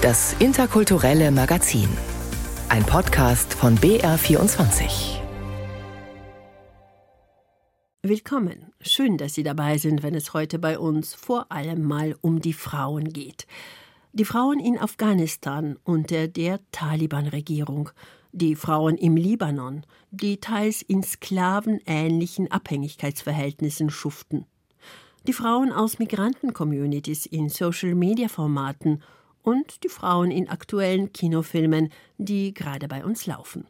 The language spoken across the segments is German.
Das interkulturelle Magazin. Ein Podcast von BR24. Willkommen. Schön, dass Sie dabei sind, wenn es heute bei uns vor allem mal um die Frauen geht. Die Frauen in Afghanistan unter der Taliban-Regierung, die Frauen im Libanon, die teils in sklavenähnlichen Abhängigkeitsverhältnissen schuften die Frauen aus Migranten-Communities in Social-Media-Formaten und die Frauen in aktuellen Kinofilmen, die gerade bei uns laufen.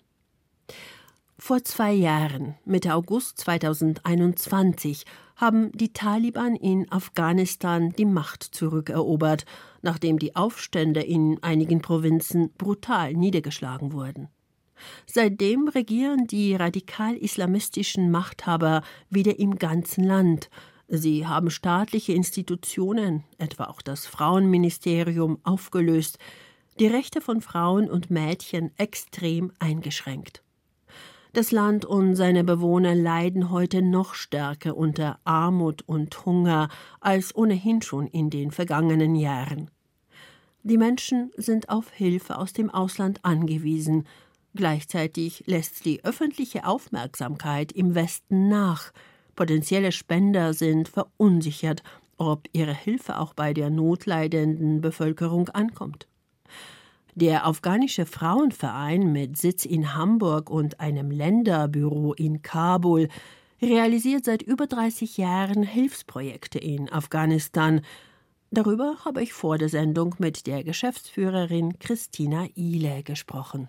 Vor zwei Jahren, Mitte August 2021, haben die Taliban in Afghanistan die Macht zurückerobert, nachdem die Aufstände in einigen Provinzen brutal niedergeschlagen wurden. Seitdem regieren die radikal-islamistischen Machthaber wieder im ganzen Land, Sie haben staatliche Institutionen, etwa auch das Frauenministerium, aufgelöst, die Rechte von Frauen und Mädchen extrem eingeschränkt. Das Land und seine Bewohner leiden heute noch stärker unter Armut und Hunger als ohnehin schon in den vergangenen Jahren. Die Menschen sind auf Hilfe aus dem Ausland angewiesen, gleichzeitig lässt die öffentliche Aufmerksamkeit im Westen nach, Potenzielle Spender sind verunsichert, ob ihre Hilfe auch bei der notleidenden Bevölkerung ankommt. Der afghanische Frauenverein mit Sitz in Hamburg und einem Länderbüro in Kabul realisiert seit über 30 Jahren Hilfsprojekte in Afghanistan. Darüber habe ich vor der Sendung mit der Geschäftsführerin Christina Ile gesprochen.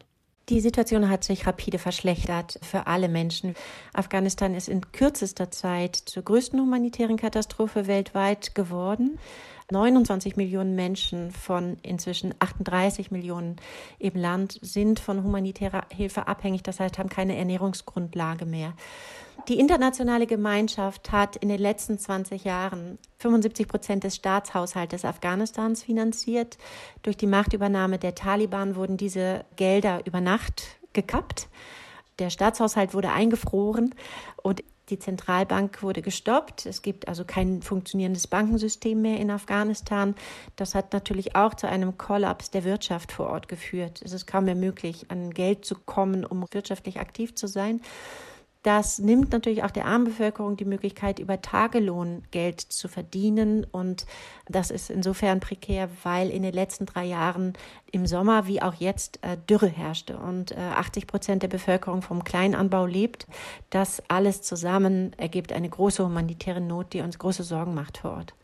Die Situation hat sich rapide verschlechtert für alle Menschen. Afghanistan ist in kürzester Zeit zur größten humanitären Katastrophe weltweit geworden. 29 Millionen Menschen von inzwischen 38 Millionen im Land sind von humanitärer Hilfe abhängig, das heißt, haben keine Ernährungsgrundlage mehr. Die internationale Gemeinschaft hat in den letzten 20 Jahren 75 Prozent des Staatshaushaltes Afghanistans finanziert. Durch die Machtübernahme der Taliban wurden diese Gelder über Nacht gekappt. Der Staatshaushalt wurde eingefroren und die Zentralbank wurde gestoppt. Es gibt also kein funktionierendes Bankensystem mehr in Afghanistan. Das hat natürlich auch zu einem Kollaps der Wirtschaft vor Ort geführt. Es ist kaum mehr möglich, an Geld zu kommen, um wirtschaftlich aktiv zu sein. Das nimmt natürlich auch der armen Bevölkerung die Möglichkeit, über Tagelohn Geld zu verdienen. Und das ist insofern prekär, weil in den letzten drei Jahren im Sommer wie auch jetzt äh, Dürre herrschte und 80 äh, Prozent der Bevölkerung vom Kleinanbau lebt. Das alles zusammen ergibt eine große humanitäre Not, die uns große Sorgen macht vor Ort.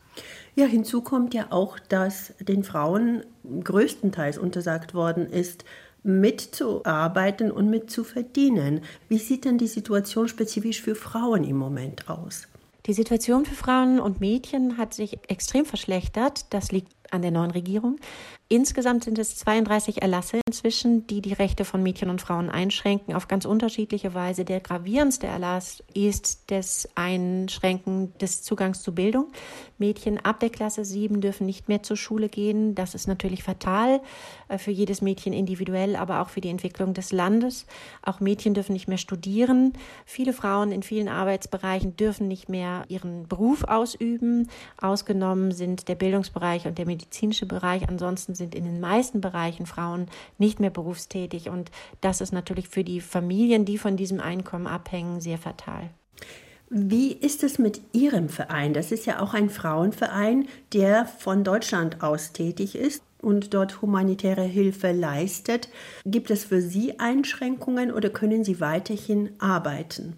Ja, hinzu kommt ja auch, dass den Frauen größtenteils untersagt worden ist, mitzuarbeiten und mitzuverdienen. Wie sieht denn die Situation spezifisch für Frauen im Moment aus? Die Situation für Frauen und Mädchen hat sich extrem verschlechtert. Das liegt an der neuen Regierung. Insgesamt sind es 32 Erlasse inzwischen, die die Rechte von Mädchen und Frauen einschränken, auf ganz unterschiedliche Weise. Der gravierendste Erlass ist das Einschränken des Zugangs zu Bildung. Mädchen ab der Klasse 7 dürfen nicht mehr zur Schule gehen. Das ist natürlich fatal äh, für jedes Mädchen individuell, aber auch für die Entwicklung des Landes. Auch Mädchen dürfen nicht mehr studieren. Viele Frauen in vielen Arbeitsbereichen dürfen nicht mehr ihren Beruf ausüben. Ausgenommen sind der Bildungsbereich und der medizinische Bereich. Ansonsten sind in den meisten Bereichen Frauen nicht mehr berufstätig und das ist natürlich für die Familien, die von diesem Einkommen abhängen, sehr fatal. Wie ist es mit Ihrem Verein? Das ist ja auch ein Frauenverein, der von Deutschland aus tätig ist und dort humanitäre Hilfe leistet. Gibt es für Sie Einschränkungen oder können Sie weiterhin arbeiten?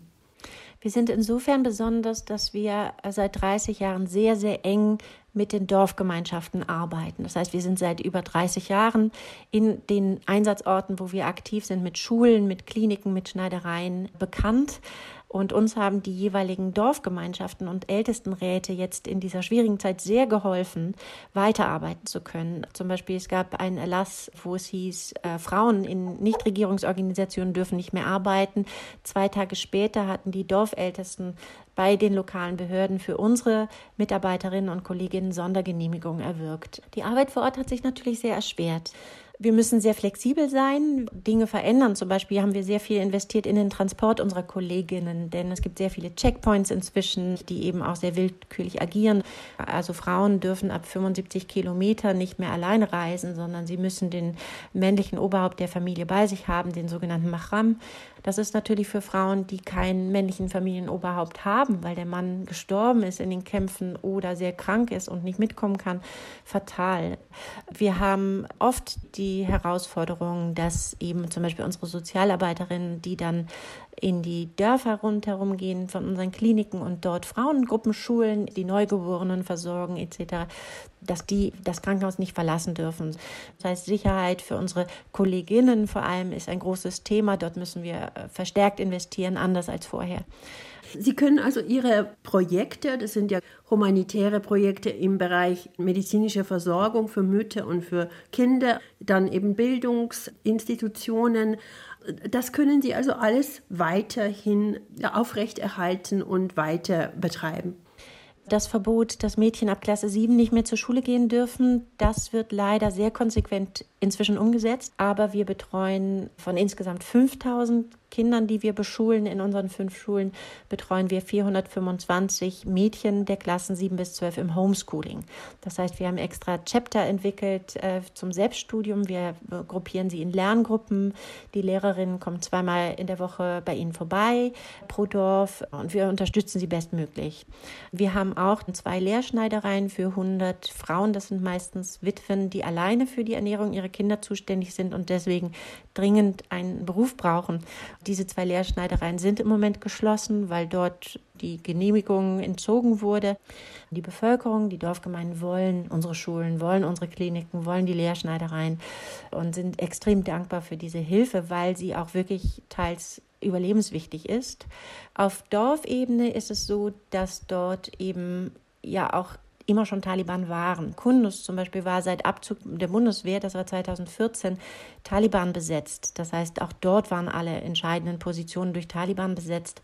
Wir sind insofern besonders, dass wir seit 30 Jahren sehr, sehr eng mit den Dorfgemeinschaften arbeiten. Das heißt, wir sind seit über 30 Jahren in den Einsatzorten, wo wir aktiv sind, mit Schulen, mit Kliniken, mit Schneidereien bekannt. Und uns haben die jeweiligen Dorfgemeinschaften und Ältestenräte jetzt in dieser schwierigen Zeit sehr geholfen, weiterarbeiten zu können. Zum Beispiel es gab einen Erlass, wo es hieß, äh, Frauen in Nichtregierungsorganisationen dürfen nicht mehr arbeiten. Zwei Tage später hatten die Dorfältesten bei den lokalen Behörden für unsere Mitarbeiterinnen und Kolleginnen Sondergenehmigungen erwirkt. Die Arbeit vor Ort hat sich natürlich sehr erschwert. Wir müssen sehr flexibel sein, Dinge verändern. Zum Beispiel haben wir sehr viel investiert in den Transport unserer Kolleginnen, denn es gibt sehr viele Checkpoints inzwischen, die eben auch sehr willkürlich agieren. Also Frauen dürfen ab 75 Kilometer nicht mehr alleine reisen, sondern sie müssen den männlichen Oberhaupt der Familie bei sich haben, den sogenannten Mahram. Das ist natürlich für Frauen, die keinen männlichen Familienoberhaupt haben, weil der Mann gestorben ist in den Kämpfen oder sehr krank ist und nicht mitkommen kann, fatal. Wir haben oft die Herausforderung, dass eben zum Beispiel unsere Sozialarbeiterinnen, die dann in die Dörfer rundherum gehen von unseren Kliniken und dort Frauengruppen schulen, die Neugeborenen versorgen etc., dass die das Krankenhaus nicht verlassen dürfen. Das heißt, Sicherheit für unsere Kolleginnen vor allem ist ein großes Thema. Dort müssen wir äh, verstärkt investieren, anders als vorher. Sie können also Ihre Projekte, das sind ja humanitäre Projekte im Bereich medizinischer Versorgung für Mütter und für Kinder, dann eben Bildungsinstitutionen, das können Sie also alles weiterhin aufrechterhalten und weiter betreiben. Das Verbot, dass Mädchen ab Klasse 7 nicht mehr zur Schule gehen dürfen, das wird leider sehr konsequent inzwischen umgesetzt. Aber wir betreuen von insgesamt 5000 Kindern, die wir beschulen in unseren fünf Schulen, betreuen wir 425 Mädchen der Klassen 7 bis 12 im Homeschooling. Das heißt, wir haben extra Chapter entwickelt äh, zum Selbststudium. Wir gruppieren sie in Lerngruppen. Die Lehrerinnen kommen zweimal in der Woche bei ihnen vorbei pro Dorf und wir unterstützen sie bestmöglich. Wir haben auch zwei Lehrschneidereien für 100 Frauen. Das sind meistens Witwen, die alleine für die Ernährung ihrer Kinder zuständig sind und deswegen dringend einen Beruf brauchen. Diese zwei Lehrschneidereien sind im Moment geschlossen, weil dort die Genehmigung entzogen wurde. Die Bevölkerung, die Dorfgemeinden wollen unsere Schulen, wollen unsere Kliniken, wollen die Lehrschneidereien und sind extrem dankbar für diese Hilfe, weil sie auch wirklich teils überlebenswichtig ist. Auf Dorfebene ist es so, dass dort eben ja auch immer schon Taliban waren. Kundus zum Beispiel war seit Abzug der Bundeswehr, das war 2014, Taliban besetzt. Das heißt, auch dort waren alle entscheidenden Positionen durch Taliban besetzt.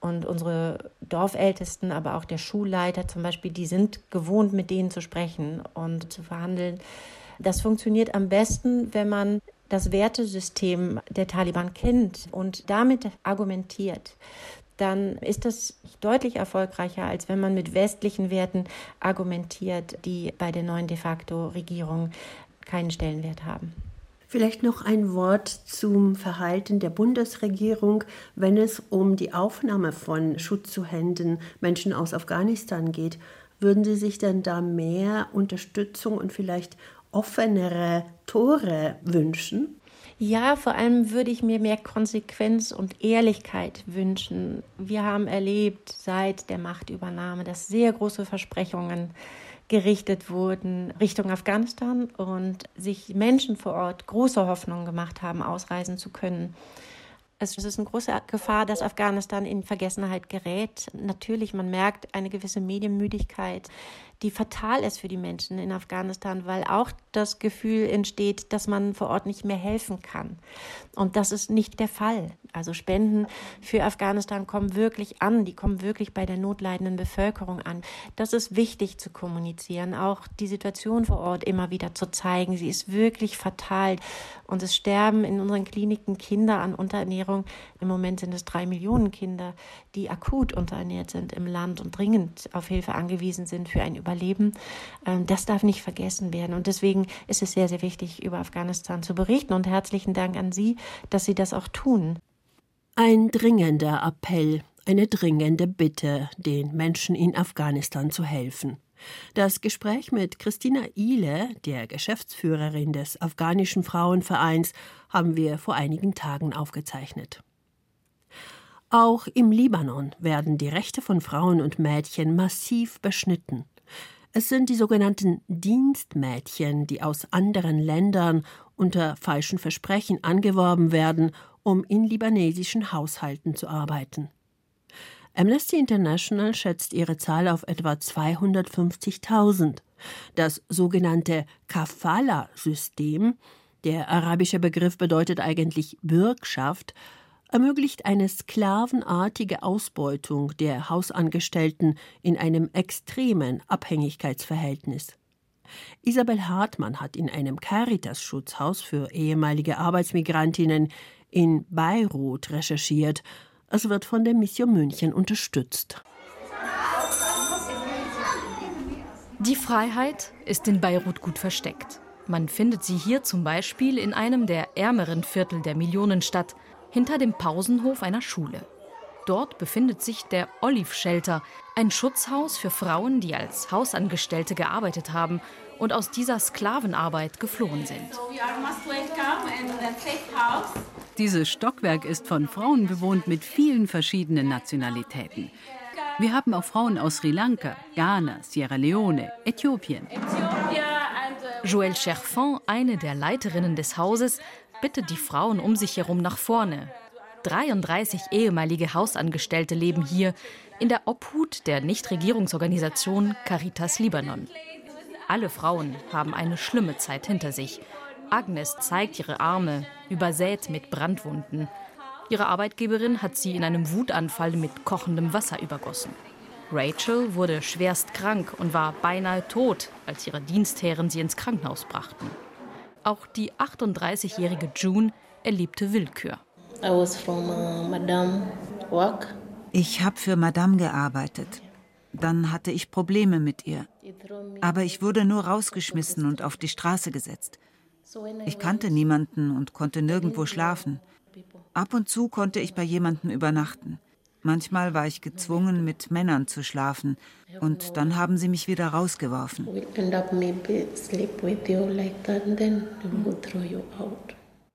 Und unsere Dorfältesten, aber auch der Schulleiter zum Beispiel, die sind gewohnt, mit denen zu sprechen und zu verhandeln. Das funktioniert am besten, wenn man das Wertesystem der Taliban kennt und damit argumentiert dann ist das deutlich erfolgreicher, als wenn man mit westlichen Werten argumentiert, die bei der neuen de facto Regierung keinen Stellenwert haben. Vielleicht noch ein Wort zum Verhalten der Bundesregierung, wenn es um die Aufnahme von Schutzzuhänden Menschen aus Afghanistan geht. Würden Sie sich denn da mehr Unterstützung und vielleicht offenere Tore wünschen? Ja, vor allem würde ich mir mehr Konsequenz und Ehrlichkeit wünschen. Wir haben erlebt seit der Machtübernahme, dass sehr große Versprechungen gerichtet wurden Richtung Afghanistan und sich Menschen vor Ort große Hoffnungen gemacht haben, ausreisen zu können. Es ist eine große Gefahr, dass Afghanistan in Vergessenheit gerät. Natürlich, man merkt eine gewisse Medienmüdigkeit die fatal ist für die Menschen in Afghanistan, weil auch das Gefühl entsteht, dass man vor Ort nicht mehr helfen kann. Und das ist nicht der Fall. Also Spenden für Afghanistan kommen wirklich an, die kommen wirklich bei der notleidenden Bevölkerung an. Das ist wichtig zu kommunizieren, auch die Situation vor Ort immer wieder zu zeigen. Sie ist wirklich fatal. Und es sterben in unseren Kliniken Kinder an Unterernährung. Im Moment sind es drei Millionen Kinder, die akut unterernährt sind im Land und dringend auf Hilfe angewiesen sind für ein Überleben. Ähm, das darf nicht vergessen werden. Und deswegen ist es sehr, sehr wichtig, über Afghanistan zu berichten. Und herzlichen Dank an Sie, dass Sie das auch tun. Ein dringender Appell, eine dringende Bitte, den Menschen in Afghanistan zu helfen. Das Gespräch mit Christina Ile, der Geschäftsführerin des afghanischen Frauenvereins, haben wir vor einigen Tagen aufgezeichnet. Auch im Libanon werden die Rechte von Frauen und Mädchen massiv beschnitten. Es sind die sogenannten Dienstmädchen, die aus anderen Ländern unter falschen Versprechen angeworben werden, um in libanesischen Haushalten zu arbeiten. Amnesty International schätzt ihre Zahl auf etwa 250.000. Das sogenannte Kafala-System, der arabische Begriff bedeutet eigentlich Bürgschaft, ermöglicht eine sklavenartige Ausbeutung der Hausangestellten in einem extremen Abhängigkeitsverhältnis. Isabel Hartmann hat in einem Caritas-Schutzhaus für ehemalige Arbeitsmigrantinnen in Beirut recherchiert. Es wird von der Mission München unterstützt. Die Freiheit ist in Beirut gut versteckt. Man findet sie hier zum Beispiel in einem der ärmeren Viertel der Millionenstadt, hinter dem Pausenhof einer Schule. Dort befindet sich der Olive Shelter, ein Schutzhaus für Frauen, die als Hausangestellte gearbeitet haben und aus dieser Sklavenarbeit geflohen sind. Dieses Stockwerk ist von Frauen bewohnt mit vielen verschiedenen Nationalitäten. Wir haben auch Frauen aus Sri Lanka, Ghana, Sierra Leone, Äthiopien. Joëlle Cherfon, eine der Leiterinnen des Hauses, bittet die Frauen um sich herum nach vorne. 33 ehemalige Hausangestellte leben hier in der Obhut der Nichtregierungsorganisation Caritas Libanon. Alle Frauen haben eine schlimme Zeit hinter sich. Agnes zeigt ihre Arme, übersät mit Brandwunden. Ihre Arbeitgeberin hat sie in einem Wutanfall mit kochendem Wasser übergossen. Rachel wurde schwerst krank und war beinahe tot, als ihre Dienstherren sie ins Krankenhaus brachten. Auch die 38-jährige June erlebte Willkür. Uh, ich habe für Madame gearbeitet. Dann hatte ich Probleme mit ihr. Aber ich wurde nur rausgeschmissen und auf die Straße gesetzt. Ich kannte niemanden und konnte nirgendwo schlafen. Ab und zu konnte ich bei jemandem übernachten. Manchmal war ich gezwungen, mit Männern zu schlafen, und dann haben sie mich wieder rausgeworfen.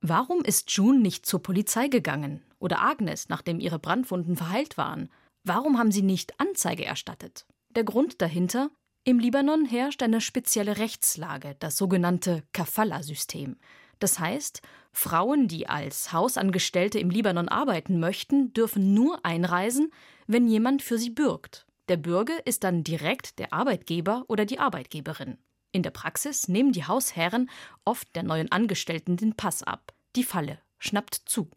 Warum ist June nicht zur Polizei gegangen oder Agnes, nachdem ihre Brandwunden verheilt waren? Warum haben sie nicht Anzeige erstattet? Der Grund dahinter? Im Libanon herrscht eine spezielle Rechtslage, das sogenannte Kafala-System. Das heißt, Frauen, die als Hausangestellte im Libanon arbeiten möchten, dürfen nur einreisen, wenn jemand für sie bürgt. Der Bürger ist dann direkt der Arbeitgeber oder die Arbeitgeberin. In der Praxis nehmen die Hausherren oft der neuen Angestellten den Pass ab. Die Falle schnappt zu.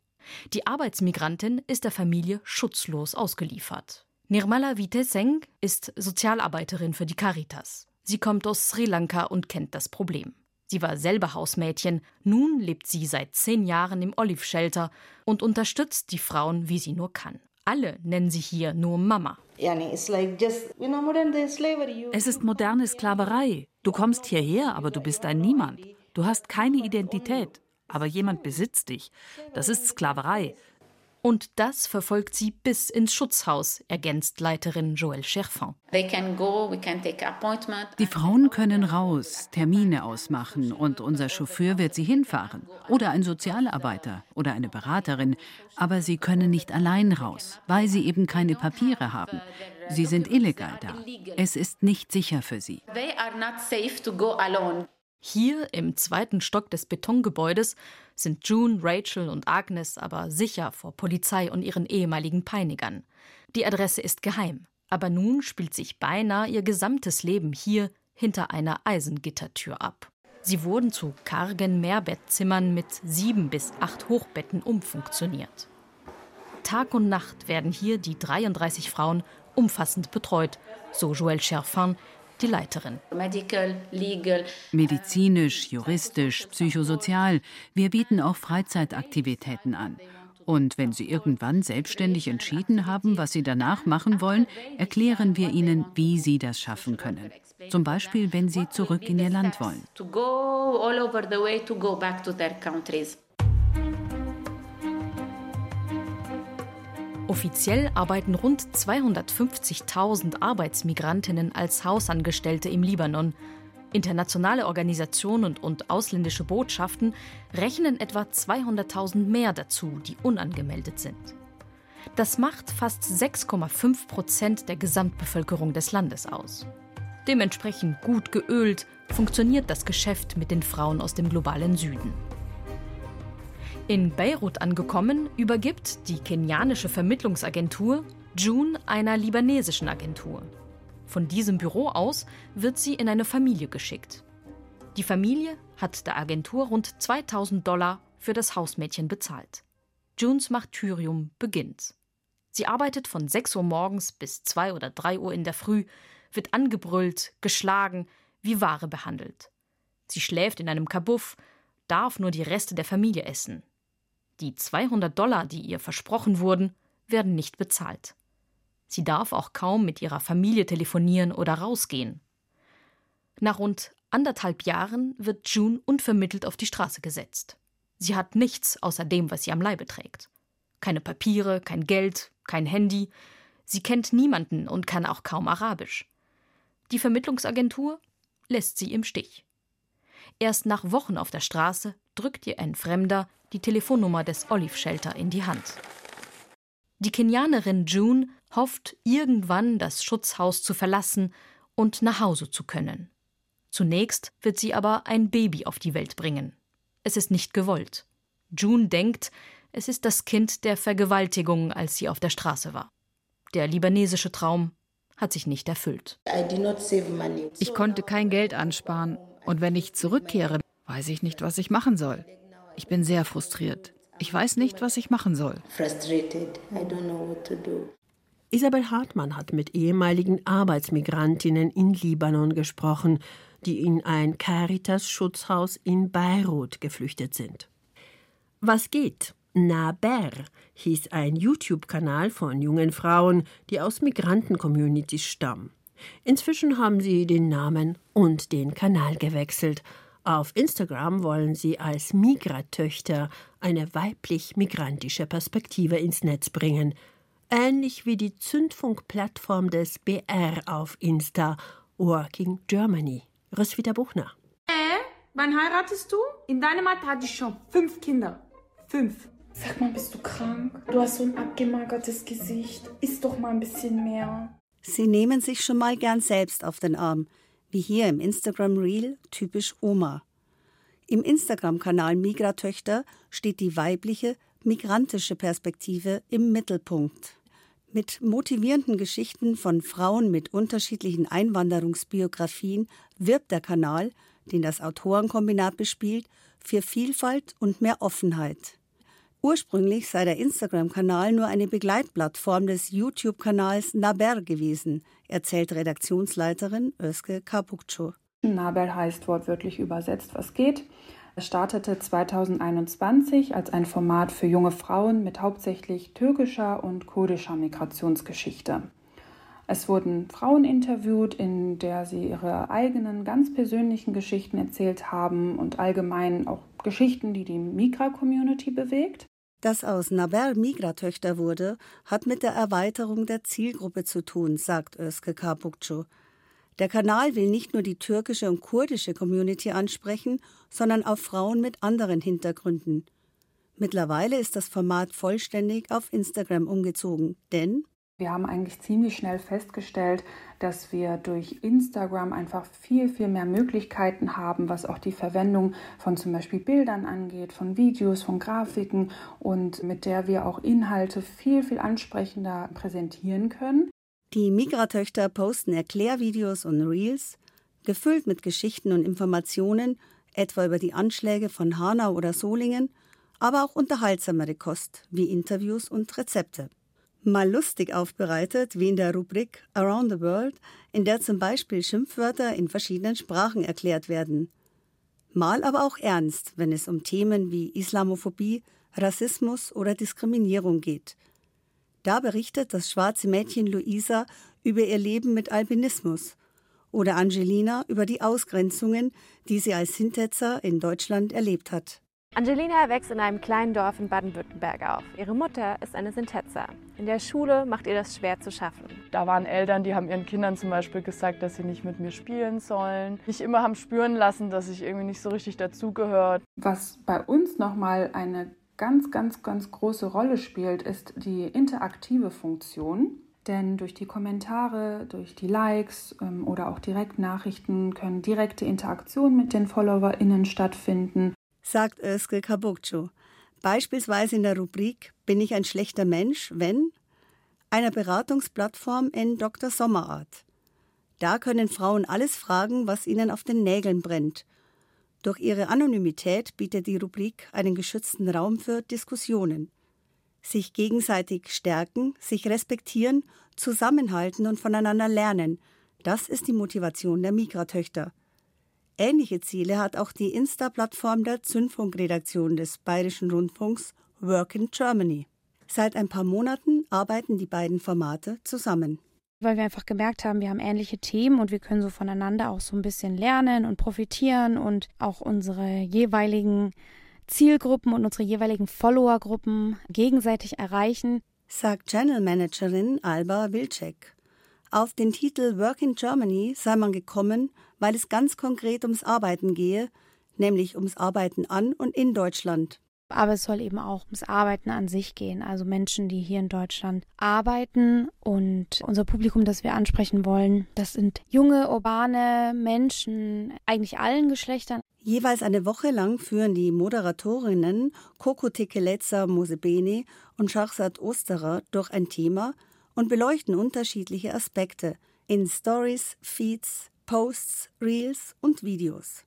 Die Arbeitsmigrantin ist der Familie schutzlos ausgeliefert. Nirmala Viteseng ist Sozialarbeiterin für die Caritas. Sie kommt aus Sri Lanka und kennt das Problem. Sie war selber Hausmädchen, nun lebt sie seit zehn Jahren im Olive Shelter und unterstützt die Frauen, wie sie nur kann. Alle nennen sie hier nur Mama. Es ist moderne Sklaverei. Du kommst hierher, aber du bist ein Niemand. Du hast keine Identität, aber jemand besitzt dich. Das ist Sklaverei. Und das verfolgt sie bis ins Schutzhaus, ergänzt Leiterin Joëlle Cherfin. Die Frauen können raus, Termine ausmachen und unser Chauffeur wird sie hinfahren. Oder ein Sozialarbeiter oder eine Beraterin. Aber sie können nicht allein raus, weil sie eben keine Papiere haben. Sie sind illegal da. Es ist nicht sicher für sie. Hier im zweiten Stock des Betongebäudes sind June, Rachel und Agnes aber sicher vor Polizei und ihren ehemaligen Peinigern. Die Adresse ist geheim, aber nun spielt sich beinahe ihr gesamtes Leben hier hinter einer Eisengittertür ab. Sie wurden zu kargen Mehrbettzimmern mit sieben bis acht Hochbetten umfunktioniert. Tag und Nacht werden hier die 33 Frauen umfassend betreut, so Joël Cherfin, die Leiterin. Medizinisch, juristisch, psychosozial. Wir bieten auch Freizeitaktivitäten an. Und wenn Sie irgendwann selbstständig entschieden haben, was Sie danach machen wollen, erklären wir Ihnen, wie Sie das schaffen können. Zum Beispiel, wenn Sie zurück in Ihr Land wollen. Offiziell arbeiten rund 250.000 Arbeitsmigrantinnen als Hausangestellte im Libanon. Internationale Organisationen und ausländische Botschaften rechnen etwa 200.000 mehr dazu, die unangemeldet sind. Das macht fast 6,5 Prozent der Gesamtbevölkerung des Landes aus. Dementsprechend gut geölt funktioniert das Geschäft mit den Frauen aus dem globalen Süden. In Beirut angekommen, übergibt die kenianische Vermittlungsagentur June einer libanesischen Agentur. Von diesem Büro aus wird sie in eine Familie geschickt. Die Familie hat der Agentur rund 2000 Dollar für das Hausmädchen bezahlt. Junes Martyrium beginnt. Sie arbeitet von 6 Uhr morgens bis 2 oder 3 Uhr in der Früh, wird angebrüllt, geschlagen, wie Ware behandelt. Sie schläft in einem Kabuff, darf nur die Reste der Familie essen. Die 200 Dollar, die ihr versprochen wurden, werden nicht bezahlt. Sie darf auch kaum mit ihrer Familie telefonieren oder rausgehen. Nach rund anderthalb Jahren wird June unvermittelt auf die Straße gesetzt. Sie hat nichts außer dem, was sie am Leibe trägt. Keine Papiere, kein Geld, kein Handy. Sie kennt niemanden und kann auch kaum Arabisch. Die Vermittlungsagentur lässt sie im Stich. Erst nach Wochen auf der Straße drückt ihr ein Fremder die Telefonnummer des Olive Shelter in die Hand. Die Kenianerin June hofft, irgendwann das Schutzhaus zu verlassen und nach Hause zu können. Zunächst wird sie aber ein Baby auf die Welt bringen. Es ist nicht gewollt. June denkt, es ist das Kind der Vergewaltigung, als sie auf der Straße war. Der libanesische Traum hat sich nicht erfüllt. Ich konnte kein Geld ansparen und wenn ich zurückkehre, weiß ich nicht, was ich machen soll. Ich bin sehr frustriert. Ich weiß nicht, was ich machen soll. Isabel Hartmann hat mit ehemaligen Arbeitsmigrantinnen in Libanon gesprochen, die in ein Caritas-Schutzhaus in Beirut geflüchtet sind. Was geht? Naber hieß ein YouTube-Kanal von jungen Frauen, die aus Migranten-Communities stammen. Inzwischen haben sie den Namen und den Kanal gewechselt. Auf Instagram wollen sie als Migratöchter eine weiblich-migrantische Perspektive ins Netz bringen. Ähnlich wie die Zündfunkplattform des BR auf Insta, Working Germany. Roswitha Buchner. Äh, wann heiratest du? In deinem Alter hatte ich schon fünf Kinder. Fünf. Sag mal, bist du krank? Du hast so ein abgemagertes Gesicht. Iss doch mal ein bisschen mehr. Sie nehmen sich schon mal gern selbst auf den Arm, wie hier im Instagram Reel typisch Oma. Im Instagram-Kanal Migratöchter steht die weibliche, migrantische Perspektive im Mittelpunkt. Mit motivierenden Geschichten von Frauen mit unterschiedlichen Einwanderungsbiografien wirbt der Kanal, den das Autorenkombinat bespielt, für Vielfalt und mehr Offenheit. Ursprünglich sei der Instagram-Kanal nur eine Begleitplattform des YouTube-Kanals Naber gewesen, erzählt Redaktionsleiterin Özge Kapukcu. Naber heißt wortwörtlich übersetzt, was geht. Es startete 2021 als ein Format für junge Frauen mit hauptsächlich türkischer und kurdischer Migrationsgeschichte. Es wurden Frauen interviewt, in der sie ihre eigenen ganz persönlichen Geschichten erzählt haben und allgemein auch Geschichten, die die Migra-Community bewegt. Dass aus Naber Migratöchter wurde, hat mit der Erweiterung der Zielgruppe zu tun, sagt Özke Kapukcu. Der Kanal will nicht nur die türkische und kurdische Community ansprechen, sondern auch Frauen mit anderen Hintergründen. Mittlerweile ist das Format vollständig auf Instagram umgezogen, denn wir haben eigentlich ziemlich schnell festgestellt, dass wir durch Instagram einfach viel, viel mehr Möglichkeiten haben, was auch die Verwendung von zum Beispiel Bildern angeht, von Videos, von Grafiken und mit der wir auch Inhalte viel, viel ansprechender präsentieren können. Die Migratöchter posten Erklärvideos und Reels, gefüllt mit Geschichten und Informationen, etwa über die Anschläge von Hanau oder Solingen, aber auch unterhaltsamere Kost wie Interviews und Rezepte mal lustig aufbereitet, wie in der Rubrik Around the World, in der zum Beispiel Schimpfwörter in verschiedenen Sprachen erklärt werden. Mal aber auch ernst, wenn es um Themen wie Islamophobie, Rassismus oder Diskriminierung geht. Da berichtet das schwarze Mädchen Luisa über ihr Leben mit Albinismus oder Angelina über die Ausgrenzungen, die sie als Sintetzer in Deutschland erlebt hat. Angelina wächst in einem kleinen Dorf in Baden-Württemberg auf. Ihre Mutter ist eine Sintetzer. In der Schule macht ihr das schwer zu schaffen. Da waren Eltern, die haben ihren Kindern zum Beispiel gesagt, dass sie nicht mit mir spielen sollen. Nicht immer haben spüren lassen, dass ich irgendwie nicht so richtig dazugehört. Was bei uns nochmal eine ganz, ganz, ganz große Rolle spielt, ist die interaktive Funktion. Denn durch die Kommentare, durch die Likes ähm, oder auch Direktnachrichten können direkte Interaktionen mit den FollowerInnen stattfinden sagt Özgül Kabukcu. Beispielsweise in der Rubrik Bin ich ein schlechter Mensch, wenn? einer Beratungsplattform in Dr. Sommerart. Da können Frauen alles fragen, was ihnen auf den Nägeln brennt. Durch ihre Anonymität bietet die Rubrik einen geschützten Raum für Diskussionen. Sich gegenseitig stärken, sich respektieren, zusammenhalten und voneinander lernen, das ist die Motivation der Migratöchter. Ähnliche Ziele hat auch die Insta-Plattform der Zündfunkredaktion des Bayerischen Rundfunks Work in Germany. Seit ein paar Monaten arbeiten die beiden Formate zusammen. Weil wir einfach gemerkt haben, wir haben ähnliche Themen und wir können so voneinander auch so ein bisschen lernen und profitieren und auch unsere jeweiligen Zielgruppen und unsere jeweiligen Followergruppen gegenseitig erreichen. Sagt Channel Managerin Alba Wilczek. Auf den Titel Work in Germany sei man gekommen, weil es ganz konkret ums Arbeiten gehe, nämlich ums Arbeiten an und in Deutschland. Aber es soll eben auch ums Arbeiten an sich gehen. Also Menschen, die hier in Deutschland arbeiten. Und unser Publikum, das wir ansprechen wollen, das sind junge, urbane Menschen, eigentlich allen Geschlechtern. Jeweils eine Woche lang führen die Moderatorinnen Coco Tekeleza Mosebene und Schachsat Osterer durch ein Thema und beleuchten unterschiedliche Aspekte in Stories, Feeds, Posts, Reels und Videos.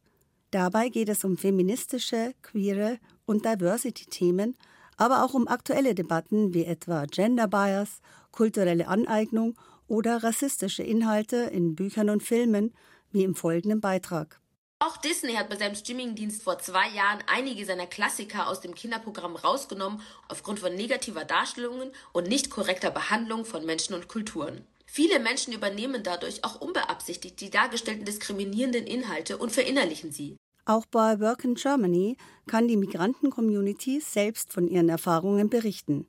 Dabei geht es um feministische, queere und Diversity-Themen, aber auch um aktuelle Debatten wie etwa Gender Bias, kulturelle Aneignung oder rassistische Inhalte in Büchern und Filmen, wie im folgenden Beitrag. Auch Disney hat bei seinem Streamingdienst vor zwei Jahren einige seiner Klassiker aus dem Kinderprogramm rausgenommen, aufgrund von negativer Darstellungen und nicht korrekter Behandlung von Menschen und Kulturen. Viele Menschen übernehmen dadurch auch unbeabsichtigt die dargestellten diskriminierenden Inhalte und verinnerlichen sie. Auch bei Work in Germany kann die Migranten-Community selbst von ihren Erfahrungen berichten.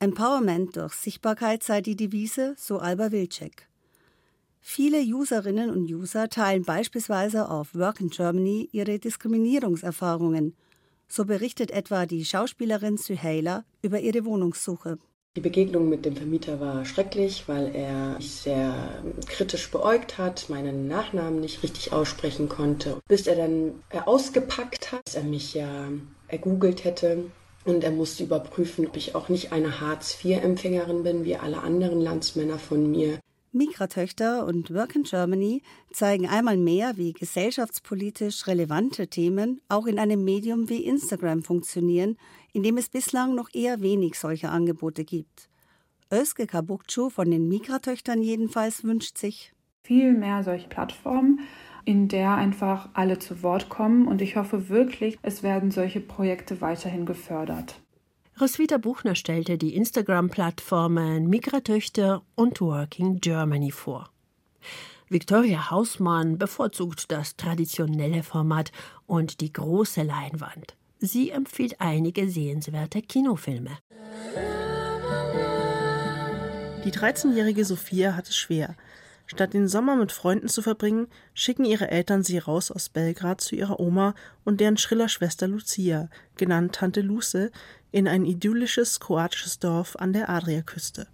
Empowerment durch Sichtbarkeit sei die Devise, so Alba Wilczek. Viele Userinnen und User teilen beispielsweise auf Work in Germany ihre Diskriminierungserfahrungen. So berichtet etwa die Schauspielerin Suhaila über ihre Wohnungssuche. Die Begegnung mit dem Vermieter war schrecklich, weil er mich sehr kritisch beäugt hat, meinen Nachnamen nicht richtig aussprechen konnte. Bis er dann äh, ausgepackt hat, dass er mich ja ergoogelt hätte und er musste überprüfen, ob ich auch nicht eine Hartz-IV-Empfängerin bin, wie alle anderen Landsmänner von mir. Migratöchter und Work in Germany zeigen einmal mehr, wie gesellschaftspolitisch relevante Themen auch in einem Medium wie Instagram funktionieren, in dem es bislang noch eher wenig solcher Angebote gibt. Özge Kabukcu von den Migratöchtern jedenfalls wünscht sich viel mehr solche Plattformen, in der einfach alle zu Wort kommen und ich hoffe wirklich, es werden solche Projekte weiterhin gefördert. Roswitha Buchner stellte die Instagram-Plattformen Migratöchter und Working Germany vor. Victoria Hausmann bevorzugt das traditionelle Format und die große Leinwand. Sie empfiehlt einige sehenswerte Kinofilme. Die 13-jährige Sophia hat es schwer. Statt den Sommer mit Freunden zu verbringen, schicken ihre Eltern sie raus aus Belgrad zu ihrer Oma und deren schriller Schwester Lucia, genannt Tante Luce, in ein idyllisches kroatisches Dorf an der Adriaküste.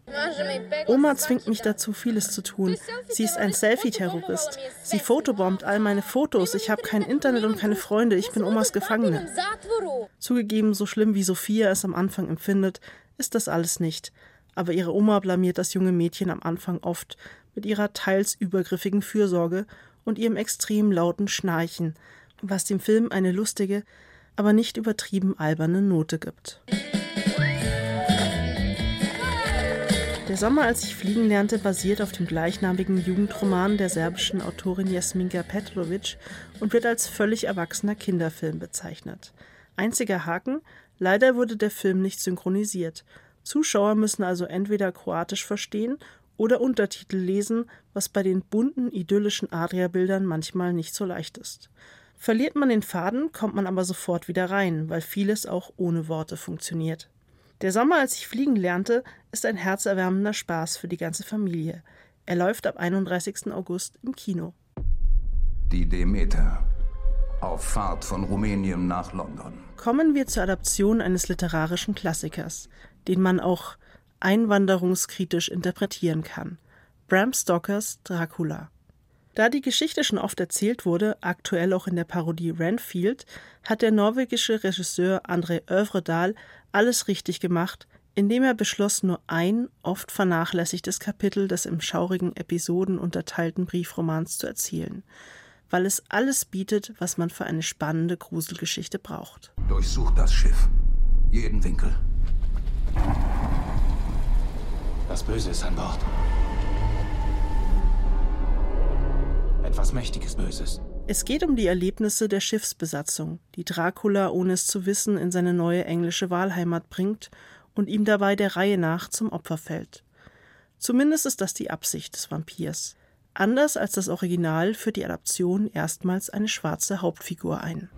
Oma zwingt mich dazu, vieles zu tun. Sie ist ein Selfie-Terrorist. Sie fotobombt all meine Fotos. Ich habe kein Internet und keine Freunde. Ich bin Omas Gefangene. Zugegeben, so schlimm wie Sophia es am Anfang empfindet, ist das alles nicht. Aber ihre Oma blamiert das junge Mädchen am Anfang oft mit ihrer teils übergriffigen Fürsorge und ihrem extrem lauten Schnarchen, was dem Film eine lustige, aber nicht übertrieben alberne Note gibt. Der Sommer, als ich fliegen lernte, basiert auf dem gleichnamigen Jugendroman der serbischen Autorin Jasminka Petrovic und wird als völlig erwachsener Kinderfilm bezeichnet. Einziger Haken, leider wurde der Film nicht synchronisiert. Zuschauer müssen also entweder Kroatisch verstehen oder Untertitel lesen, was bei den bunten, idyllischen Adria-Bildern manchmal nicht so leicht ist. Verliert man den Faden, kommt man aber sofort wieder rein, weil vieles auch ohne Worte funktioniert. Der Sommer, als ich fliegen lernte, ist ein herzerwärmender Spaß für die ganze Familie. Er läuft ab 31. August im Kino. Die Demeter. Auf Fahrt von Rumänien nach London. Kommen wir zur Adaption eines literarischen Klassikers, den man auch einwanderungskritisch interpretieren kann. Bram Stokers Dracula. Da die Geschichte schon oft erzählt wurde, aktuell auch in der Parodie Renfield, hat der norwegische Regisseur André Övredal alles richtig gemacht, indem er beschloss, nur ein oft vernachlässigtes Kapitel des im schaurigen Episoden unterteilten Briefromans zu erzählen, weil es alles bietet, was man für eine spannende Gruselgeschichte braucht. Durchsucht das Schiff. Jeden Winkel. Das Böse ist an Bord. Etwas Mächtiges Böses. Es geht um die Erlebnisse der Schiffsbesatzung, die Dracula, ohne es zu wissen, in seine neue englische Wahlheimat bringt und ihm dabei der Reihe nach zum Opfer fällt. Zumindest ist das die Absicht des Vampirs. Anders als das Original führt die Adaption erstmals eine schwarze Hauptfigur ein.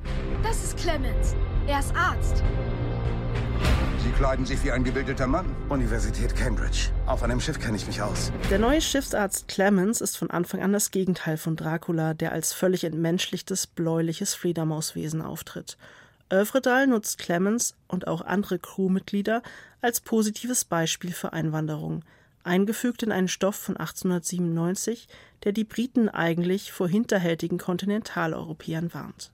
Das ist Clemens. Er ist Arzt. Sie kleiden sich wie ein gebildeter Mann. Universität Cambridge. Auf einem Schiff kenne ich mich aus. Der neue Schiffsarzt Clemens ist von Anfang an das Gegenteil von Dracula, der als völlig entmenschlichtes, bläuliches Fledermauswesen auftritt. Övredal nutzt Clemens und auch andere Crewmitglieder als positives Beispiel für Einwanderung – eingefügt in einen Stoff von 1897, der die Briten eigentlich vor hinterhältigen Kontinentaleuropäern warnt.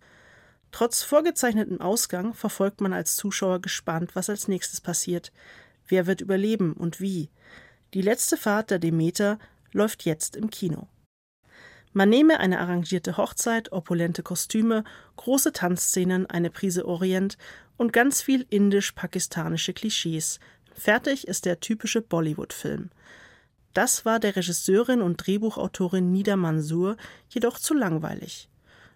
Trotz vorgezeichnetem Ausgang verfolgt man als Zuschauer gespannt, was als nächstes passiert. Wer wird überleben und wie? Die letzte Fahrt der Demeter läuft jetzt im Kino. Man nehme eine arrangierte Hochzeit, opulente Kostüme, große Tanzszenen, eine Prise Orient und ganz viel indisch-pakistanische Klischees, Fertig ist der typische Bollywood-Film. Das war der Regisseurin und Drehbuchautorin Nida Mansour jedoch zu langweilig.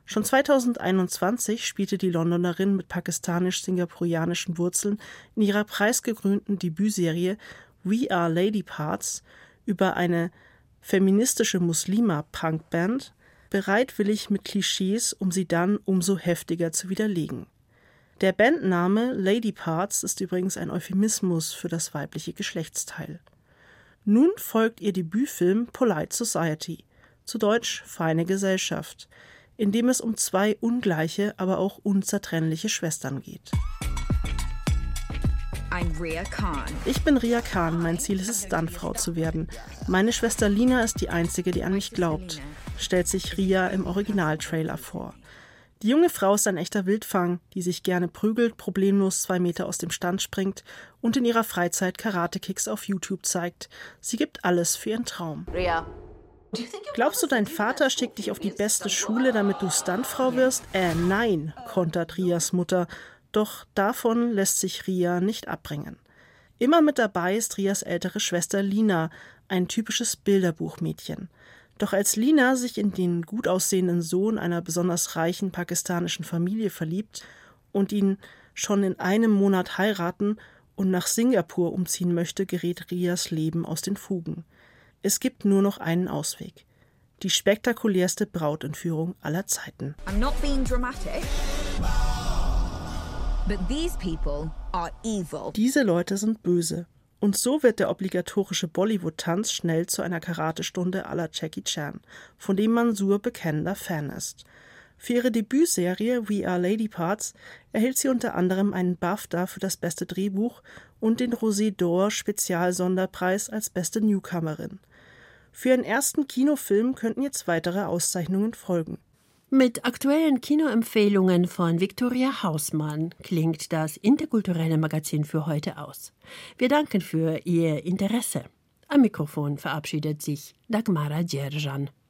Schon 2021 spielte die Londonerin mit pakistanisch-singapurianischen Wurzeln in ihrer preisgekrönten Debütserie We Are Lady Parts über eine feministische Muslima-Punkband bereitwillig mit Klischees, um sie dann umso heftiger zu widerlegen. Der Bandname Lady Parts ist übrigens ein Euphemismus für das weibliche Geschlechtsteil. Nun folgt ihr Debütfilm Polite Society, zu Deutsch Feine Gesellschaft, in dem es um zwei ungleiche, aber auch unzertrennliche Schwestern geht. Ich bin Ria Khan. Mein Ziel ist es, Stuntfrau zu werden. Meine Schwester Lina ist die einzige, die an mich glaubt, stellt sich Ria im Originaltrailer vor. Die junge Frau ist ein echter Wildfang, die sich gerne prügelt, problemlos zwei Meter aus dem Stand springt und in ihrer Freizeit Karate-Kicks auf YouTube zeigt. Sie gibt alles für ihren Traum. Ria. Glaubst du, dein Vater schickt dich auf die beste Schule, damit du Stuntfrau wirst? Äh, nein, kontert Rias Mutter. Doch davon lässt sich Ria nicht abbringen. Immer mit dabei ist Rias ältere Schwester Lina, ein typisches Bilderbuchmädchen. Doch als Lina sich in den gut aussehenden Sohn einer besonders reichen pakistanischen Familie verliebt und ihn schon in einem Monat heiraten und nach Singapur umziehen möchte, gerät Rias Leben aus den Fugen. Es gibt nur noch einen Ausweg. Die spektakulärste Brautentführung aller Zeiten. I'm not being dramatic. But these people are evil. Diese Leute sind böse. Und so wird der obligatorische Bollywood-Tanz schnell zu einer Karatestunde la Jackie Chan, von dem Mansur bekennender Fan ist. Für ihre Debütserie We Are Lady Parts erhielt sie unter anderem einen BAFTA für das beste Drehbuch und den Rosé d'Or Spezialsonderpreis als beste Newcomerin. Für ihren ersten Kinofilm könnten jetzt weitere Auszeichnungen folgen. Mit aktuellen Kinoempfehlungen von Viktoria Hausmann klingt das interkulturelle Magazin für heute aus. Wir danken für Ihr Interesse. Am Mikrofon verabschiedet sich Dagmara Djerjan.